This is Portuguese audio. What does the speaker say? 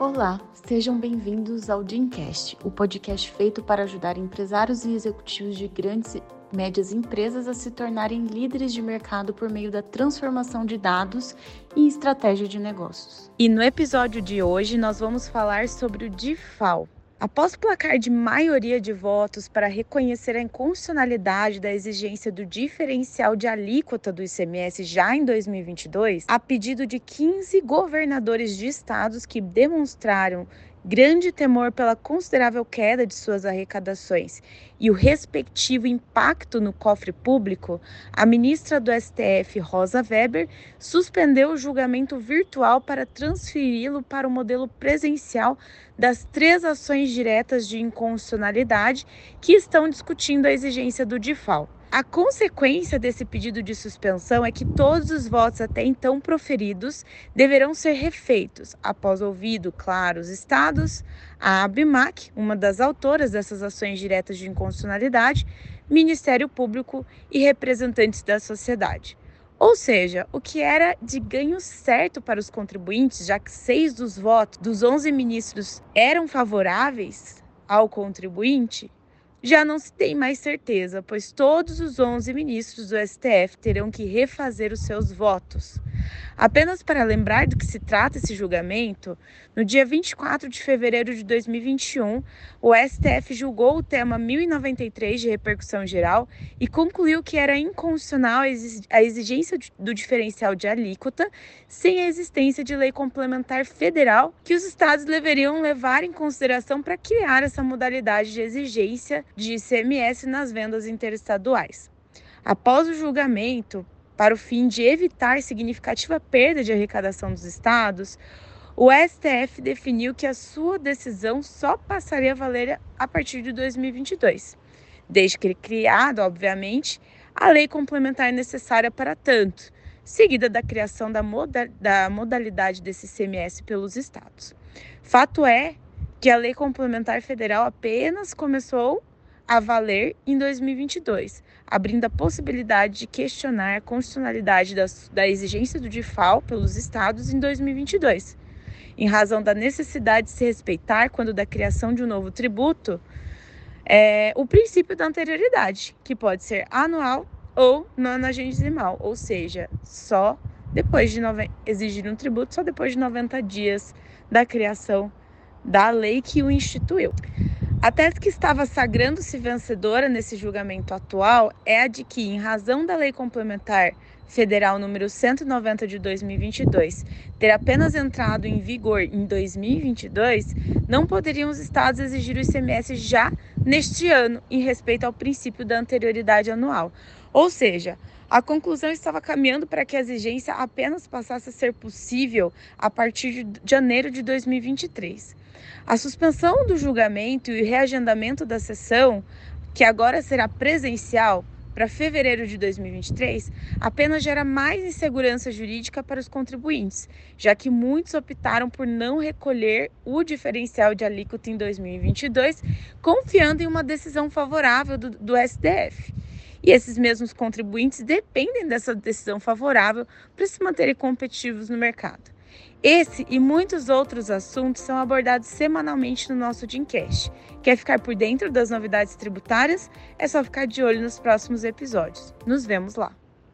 Olá, sejam bem-vindos ao Dincast, o podcast feito para ajudar empresários e executivos de grandes e médias empresas a se tornarem líderes de mercado por meio da transformação de dados e estratégia de negócios. E no episódio de hoje nós vamos falar sobre o DIFAL, Após placar de maioria de votos para reconhecer a inconstitucionalidade da exigência do diferencial de alíquota do ICMS já em 2022, a pedido de 15 governadores de estados que demonstraram grande temor pela considerável queda de suas arrecadações e o respectivo impacto no cofre público, a ministra do STF, Rosa Weber, suspendeu o julgamento virtual para transferi-lo para o modelo presencial das três ações diretas de inconstitucionalidade que estão discutindo a exigência do DIFAL. A consequência desse pedido de suspensão é que todos os votos até então proferidos deverão ser refeitos, após ouvido, claro, os estados, a ABMAC, uma das autoras dessas ações diretas de inconstitucionalidade, Ministério Público e representantes da sociedade. Ou seja, o que era de ganho certo para os contribuintes, já que seis dos votos dos 11 ministros eram favoráveis ao contribuinte, já não se tem mais certeza, pois todos os 11 ministros do STF terão que refazer os seus votos. Apenas para lembrar do que se trata esse julgamento, no dia 24 de fevereiro de 2021, o STF julgou o tema 1093 de repercussão geral e concluiu que era inconstitucional a exigência do diferencial de alíquota sem a existência de lei complementar federal que os estados deveriam levar em consideração para criar essa modalidade de exigência de ICMS nas vendas interestaduais. Após o julgamento, para o fim de evitar significativa perda de arrecadação dos estados, o STF definiu que a sua decisão só passaria a valer a partir de 2022, desde que criada, obviamente, a lei complementar necessária para tanto, seguida da criação da, moda, da modalidade desse CMS pelos estados. Fato é que a lei complementar federal apenas começou a valer em 2022, abrindo a possibilidade de questionar a constitucionalidade da, da exigência do DIFAL pelos estados em 2022, em razão da necessidade de se respeitar, quando da criação de um novo tributo, é, o princípio da anterioridade, que pode ser anual ou nonagesimal, ou seja, só depois de exigir um tributo, só depois de 90 dias da criação da lei que o instituiu. A tese que estava sagrando-se vencedora nesse julgamento atual é a de que, em razão da Lei Complementar Federal número 190 de 2022 ter apenas entrado em vigor em 2022, não poderiam os estados exigir o ICMS já neste ano, em respeito ao princípio da anterioridade anual. Ou seja, a conclusão estava caminhando para que a exigência apenas passasse a ser possível a partir de janeiro de 2023. A suspensão do julgamento e o reagendamento da sessão, que agora será presencial, para fevereiro de 2023, apenas gera mais insegurança jurídica para os contribuintes, já que muitos optaram por não recolher o diferencial de alíquota em 2022, confiando em uma decisão favorável do, do STF. E esses mesmos contribuintes dependem dessa decisão favorável para se manterem competitivos no mercado. Esse e muitos outros assuntos são abordados semanalmente no nosso Dincast. Quer ficar por dentro das novidades tributárias? É só ficar de olho nos próximos episódios. Nos vemos lá!